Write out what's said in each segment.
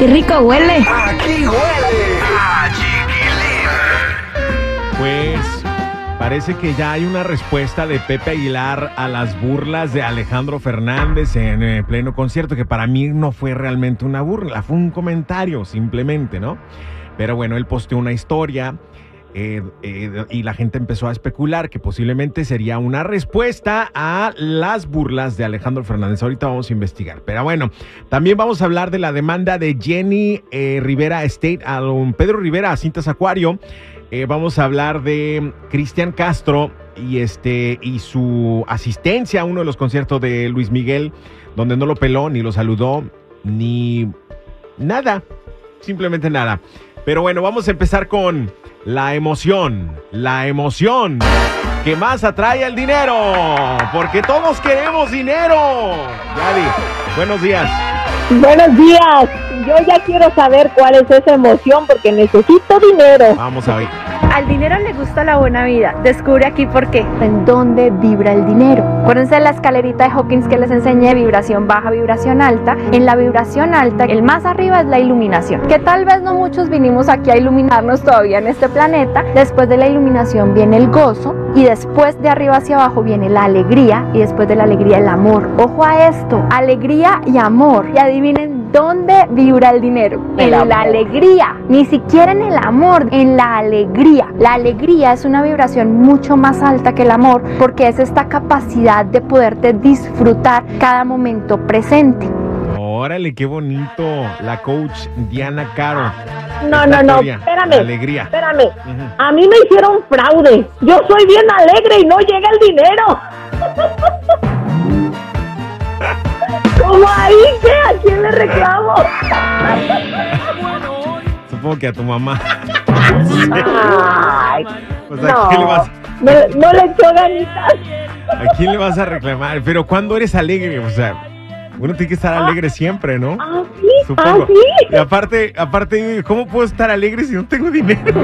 ¡Qué rico huele! Aquí huele a Pues parece que ya hay una respuesta de Pepe Aguilar a las burlas de Alejandro Fernández en eh, pleno concierto, que para mí no fue realmente una burla, fue un comentario simplemente, ¿no? Pero bueno, él posteó una historia eh, eh, y la gente empezó a especular que posiblemente sería una respuesta a las burlas de Alejandro Fernández. Ahorita vamos a investigar. Pero bueno, también vamos a hablar de la demanda de Jenny eh, Rivera State a Pedro Rivera a Cintas Acuario. vamos a hablar de Cristian Castro y este y su asistencia a uno de los conciertos de Luis Miguel, donde no lo peló, ni lo saludó, ni nada. Simplemente nada. Pero bueno, vamos a empezar con la emoción, la emoción que más atrae el dinero, porque todos queremos dinero. Yadi, buenos días. Buenos días. Yo ya quiero saber cuál es esa emoción porque necesito dinero. Vamos a ver. Al dinero le gusta la buena vida. Descubre aquí por qué. ¿En dónde vibra el dinero? Acuérdense de la escalerita de Hawkins que les enseñé, vibración baja, vibración alta. En la vibración alta, el más arriba es la iluminación. Que tal vez no muchos vinimos aquí a iluminarnos todavía en este planeta. Después de la iluminación viene el gozo y después de arriba hacia abajo viene la alegría y después de la alegría el amor. Ojo a esto, alegría y amor. Y adivinen ¿Dónde vibra el dinero? en la alegría, ni siquiera en el amor, en la alegría. La alegría es una vibración mucho más alta que el amor porque es esta capacidad de poderte disfrutar cada momento presente. Órale, qué bonito. La coach Diana Caro. No, no, no, espérame. Alegría. Espérame. A mí me hicieron fraude. Yo soy bien alegre y no llega el dinero. ¿Cómo ahí? ¿Qué? ¿A quién le reclamo? Supongo que a tu mamá. Ay, no, ¿qué le vas? No, no le echó ganitas. ¿A quién le vas a reclamar? Pero ¿cuándo eres alegre? O sea, uno tiene que estar ah. alegre siempre, ¿no? Ah, sí. Supongo. Ah, sí. Y aparte, aparte, ¿cómo puedo estar alegre si no tengo dinero?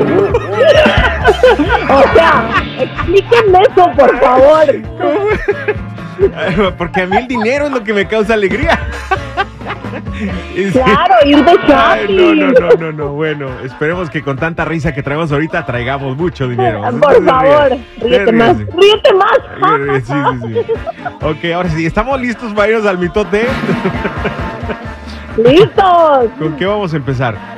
o sea, explíquenme eso, por favor. Porque a mí el dinero es lo que me causa alegría. Claro, ir de shopping. no, no, no, no, no. Bueno, esperemos que con tanta risa que traemos ahorita traigamos mucho dinero. Por favor, ríete más. Ríete más. Sí, sí, sí. Ok, ahora sí, ¿estamos listos para irnos al mitote? ¡Listos! ¿Con qué vamos a empezar?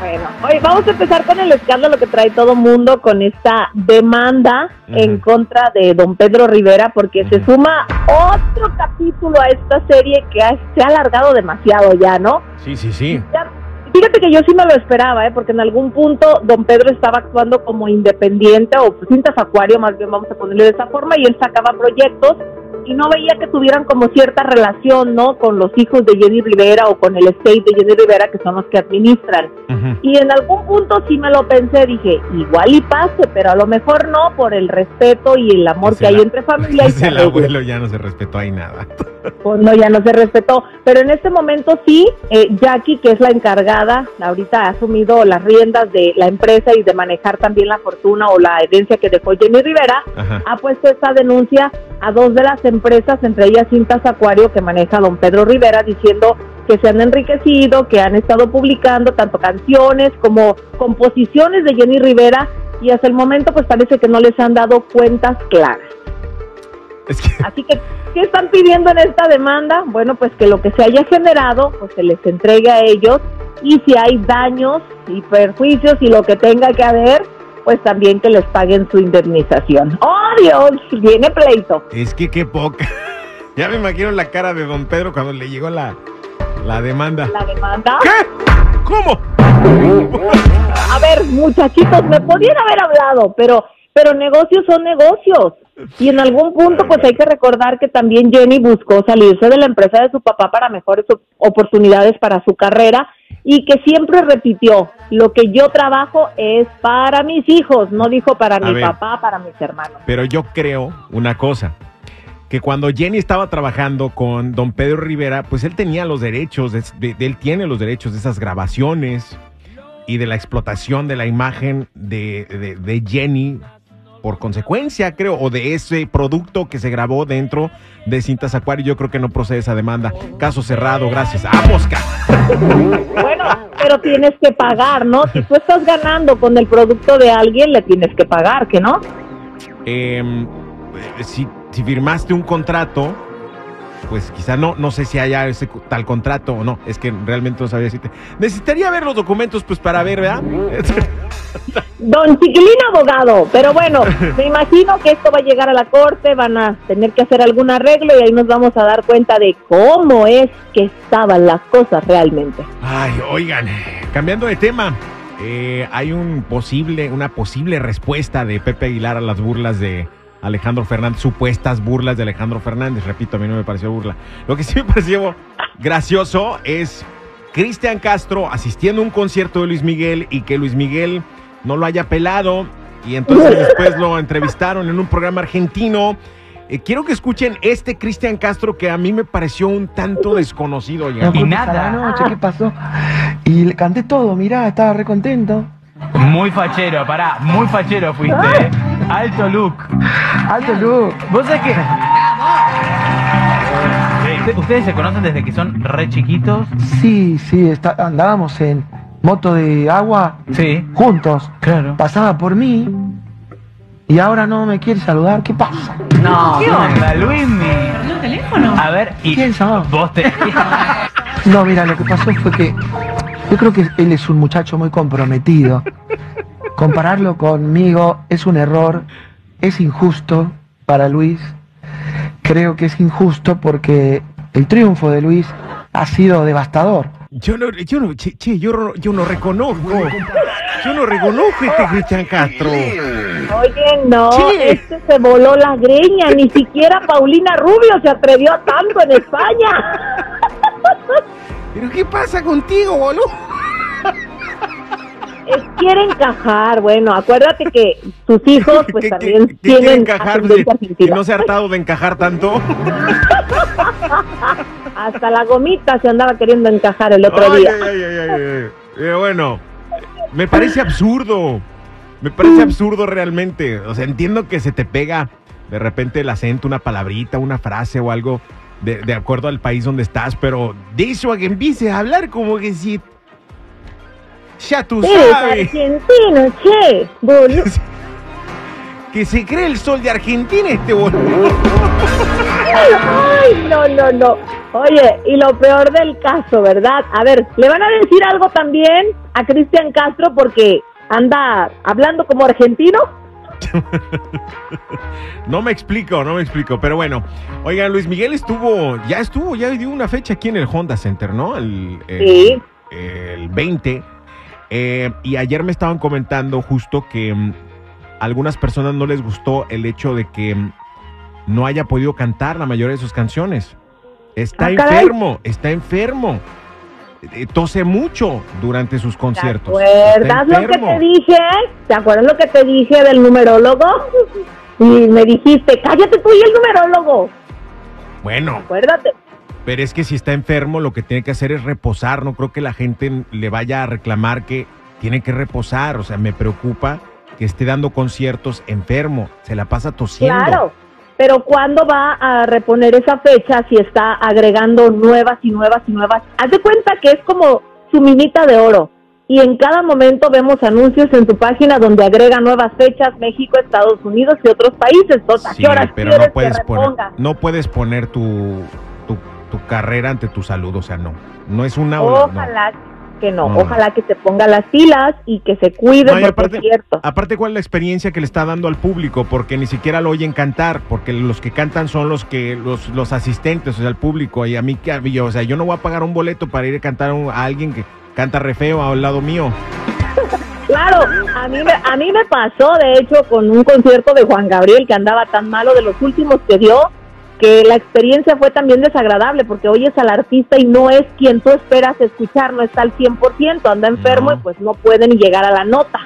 Bueno, hoy vamos a empezar con el escándalo que trae todo mundo con esta demanda en contra de don Pedro Rivera, porque se suma otro capítulo a esta serie que se ha alargado demasiado ya, ¿no? Sí, sí, sí. fíjate que yo sí me lo esperaba, ¿eh? porque en algún punto don Pedro estaba actuando como independiente o cintas acuario, más bien vamos a ponerle de esa forma, y él sacaba proyectos y no veía que tuvieran como cierta relación, ¿no? Con los hijos de Jenny Rivera o con el estate de Jenny Rivera, que son los que administran. Y en algún punto sí me lo pensé, dije, igual y pase, pero a lo mejor no, por el respeto y el amor que hay entre familia y el abuelo ya no se respetó ahí nada. Pues no, ya no se respetó. Pero en este momento sí, eh, Jackie, que es la encargada, ahorita ha asumido las riendas de la empresa y de manejar también la fortuna o la herencia que dejó Jenny Rivera, ha puesto esta denuncia a dos de las empresas, entre ellas Cintas Acuario, que maneja don Pedro Rivera, diciendo que se han enriquecido, que han estado publicando tanto canciones como composiciones de Jenny Rivera y hasta el momento pues parece que no les han dado cuentas claras. Así que, ¿qué están pidiendo en esta demanda? Bueno, pues que lo que se haya generado, pues se les entregue a ellos y si hay daños y perjuicios y lo que tenga que haber, pues también que les paguen su indemnización. ¡Oh, Dios! Viene pleito. Es que qué poca. Ya me imagino la cara de don Pedro cuando le llegó la, la demanda. ¿La demanda? ¿Qué? ¿Cómo? A ver, muchachitos, me podían haber hablado, pero, pero negocios son negocios. Y en algún punto, pues hay que recordar que también Jenny buscó salirse de la empresa de su papá para mejores oportunidades para su carrera y que siempre repitió, lo que yo trabajo es para mis hijos, no dijo para mi papá, para mis hermanos. Pero yo creo una cosa, que cuando Jenny estaba trabajando con don Pedro Rivera, pues él tenía los derechos, él tiene los derechos de esas grabaciones y de la explotación de la imagen de, de Jenny por consecuencia, creo, o de ese producto que se grabó dentro de Cintas Acuario. Yo creo que no procede esa demanda. Caso cerrado, gracias. ¡Vamos, ca! Bueno, pero tienes que pagar, ¿no? Si tú estás ganando con el producto de alguien, le tienes que pagar, ¿que no? Eh, si, si firmaste un contrato, pues quizá no, no sé si haya ese tal contrato o no. Es que realmente no sabía decirte. Necesitaría ver los documentos, pues, para ver, ¿verdad? Don Chiquilín abogado, pero bueno, me imagino que esto va a llegar a la corte, van a tener que hacer algún arreglo y ahí nos vamos a dar cuenta de cómo es que estaban las cosas realmente. Ay, oigan, cambiando de tema, eh, hay un posible, una posible respuesta de Pepe Aguilar a las burlas de Alejandro Fernández, supuestas burlas de Alejandro Fernández. Repito, a mí no me pareció burla. Lo que sí me pareció gracioso es Cristian Castro asistiendo a un concierto de Luis Miguel y que Luis Miguel no lo haya pelado y entonces después lo entrevistaron en un programa argentino. Eh, quiero que escuchen este Cristian Castro que a mí me pareció un tanto desconocido. Y nada. Noche, ¿qué pasó? Y le canté todo, mirá, estaba re contento. Muy fachero, pará, muy fachero fuiste, ¿eh? Alto look. Alto look. ¿Vos sabés que... ¿Ustedes se conocen desde que son re chiquitos? Sí, sí, está- andábamos en moto de agua Sí. juntos. Claro. Pasaba por mí y ahora no me quiere saludar. ¿Qué pasa? No, ¿qué onda, Luismi? el teléfono? A ver, y ¿Quién vos te... No, mira, lo que pasó fue que yo creo que él es un muchacho muy comprometido. Compararlo conmigo es un error, es injusto para Luis. Creo que es injusto porque el triunfo de Luis ha sido devastador. Yo no, yo no, che, che, yo, no- yo no reconozco. Yo no reconozco este Cristian Castro. Oye, no, este se voló la greña, ni siquiera Paulina Rubio se atrevió a tanto en España. ¿Pero qué pasa contigo, boludo? Quiere encajar, bueno, acuérdate que tus hijos pues ¿Qué- también qué- tienen encajar? no se ha hartado de encajar tanto. Hasta la gomita se andaba queriendo encajar el otro Ay, día. ay, ay, ay, ay, ay. Eh, bueno, me parece absurdo. Me parece absurdo realmente. O sea, entiendo que se te pega de repente el acento, una palabrita, una frase o algo de, de acuerdo al país donde estás, pero de eso a que empieces a hablar como que si... Ya tú Eres sabes argentino, che, boludo. que se cree el sol de Argentina este boludo. Ay, no, no, no. Oye, y lo peor del caso, ¿verdad? A ver, ¿le van a decir algo también a Cristian Castro porque anda hablando como argentino? No me explico, no me explico, pero bueno. Oigan, Luis Miguel estuvo, ya estuvo, ya dio una fecha aquí en el Honda Center, ¿no? El, el- Sí. el 20. Eh, y ayer me estaban comentando justo que a algunas personas no les gustó el hecho de que mm, no haya podido cantar la mayoría de sus canciones. Está Ah, caray. enfermo, está enfermo. Eh, Tose mucho durante sus ¿Te conciertos. acuerdas Está lo que te dije? ¿Te acuerdas lo que te dije del numerólogo? Y me dijiste, cállate tú y el numerólogo. Bueno, Acuérdate. Pero es que si está enfermo, lo que tiene que hacer es reposar. No creo que la gente le vaya a reclamar que tiene que reposar. O sea, me preocupa que esté dando conciertos enfermo. Se la pasa tosiendo. Claro. Pero ¿cuándo va a reponer esa fecha si está agregando nuevas y nuevas y nuevas? Haz de cuenta que es como su minita de oro. Y en cada momento vemos anuncios en tu página donde agrega nuevas fechas, México, Estados Unidos y otros países. ¿a Sí, qué horas pero no puedes poner, no puedes poner tu, tu, tu carrera ante tu salud. O sea, no. No es una no. Que no, No. ojalá que te ponga las pilas y que se cuide, No, porque es cierto. Aparte, ¿cuál es la experiencia que le está dando al público? Porque ni siquiera lo oyen cantar, porque los que cantan son los que los, los asistentes, o sea, el público. Y a mí, yo, o sea, yo no voy a pagar un boleto para ir a cantar a alguien que canta re feo al lado mío. Claro, a mí, me, a mí me pasó, de hecho, con un concierto de Juan Gabriel que andaba tan malo de los últimos que dio, que la experiencia fue también desagradable, porque oyes al artista y no es quien tú esperas escuchar, no está al 100%, anda enfermo No. y pues no puede ni llegar a la nota,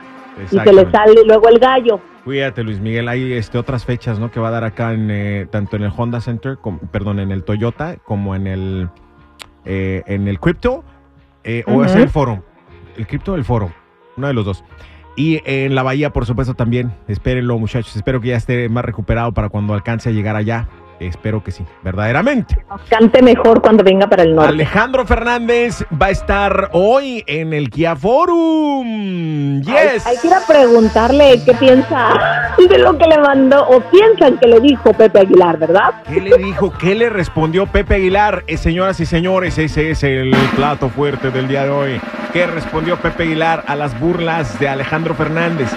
y se le sale luego el gallo. Cuídate, Luis Miguel. Hay este, otras fechas, ¿no? Que va a dar acá en eh, tanto en el Honda Center, como- perdón, en el Toyota, como en el eh, en el Crypto, eh, o es el Foro. El Crypto o el Foro, uno de los dos. Y en la bahía, por supuesto, también. Espérenlo, muchachos. Espero que ya esté más recuperado para cuando alcance a llegar allá. Espero que sí, verdaderamente. Nos cante mejor cuando venga para el norte. Alejandro Fernández va a estar hoy en el Kia Forum. Yes. Hay que ir a preguntarle qué piensa de lo que le mandó o piensan que le dijo Pepe Aguilar, ¿verdad? ¿Qué le dijo? ¿Qué le respondió Pepe Aguilar? Eh, señoras y señores, ese es el plato fuerte del día de hoy. ¿Qué respondió Pepe Aguilar a las burlas de Alejandro Fernández?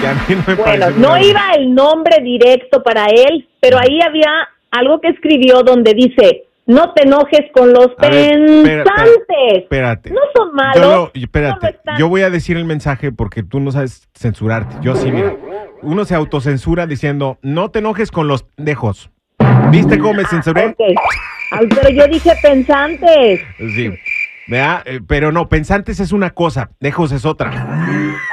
Que a mí no me Bueno, no iba el nombre directo para él, pero ahí había algo que escribió donde dice, no te enojes con los A ver, espera, pensantes. Espérate. No son malos. Yo, espérate, yo voy a decir el mensaje porque tú no sabes censurarte. Yo sí, mira. Uno se autocensura diciendo, no te enojes con los pendejos. ¿Viste cómo me censuré? Ok. Ay, pero yo dije pensantes. Sí. ¿Verdad? Eh, Pero no, pensantes es una cosa, dejos es otra.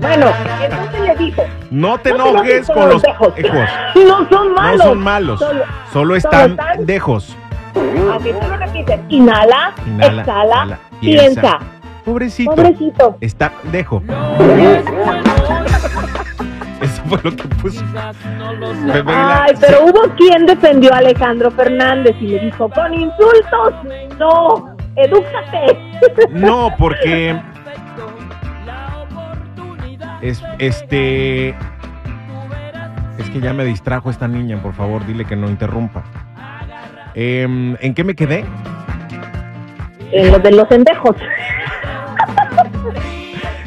Bueno, entonces le dijo, No te No te enojes con los dejos. dejos. No son malos. No son malos. Solo- Solo están están- dejos. Aunque tú lo repites, inhala, Inhala, exhala, piensa. piensa. Pobrecito. Pobrecito. Está dejo. Eso fue lo que puso. Ay, pero hubo quien defendió a Alejandro Fernández y le dijo, con insultos, no, edúcate. No, porque es este es que ya me distrajo esta niña, por favor, dile que no interrumpa. Em, ¿En qué me quedé? En los de los endejos.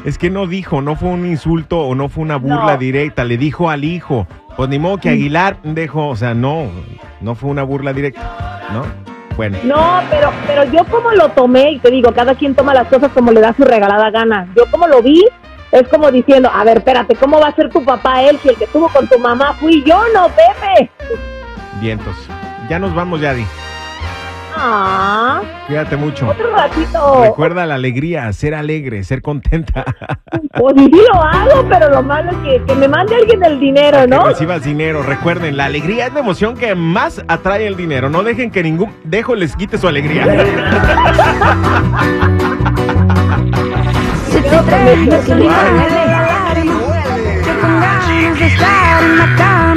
Es que no dijo, no fue un insulto o no fue una burla No. directa, le dijo al hijo. Pues ni modo que Aguilar dejó, o sea, no, no fue una burla directa, ¿no? Bueno, No, pero, pero yo como lo tomé, y te digo, cada quien toma las cosas como le da su regalada gana. Yo como lo vi, es como diciendo, a ver, espérate, ¿cómo va a ser tu papá él si el que estuvo con tu mamá fui yo, no Pepe? vientos. Ya nos vamos, Yadi. Ah, Cuídate mucho. otro ratito. Recuerda la alegría, ser alegre, ser contenta. Pues sí lo hago, pero lo malo es que, que me mande alguien el dinero, Que ¿no? recibas dinero. Recuerden, la alegría es la emoción que más atrae el dinero. No dejen que ningún dejo les quite su alegría. Que con ganas de estar en la cama,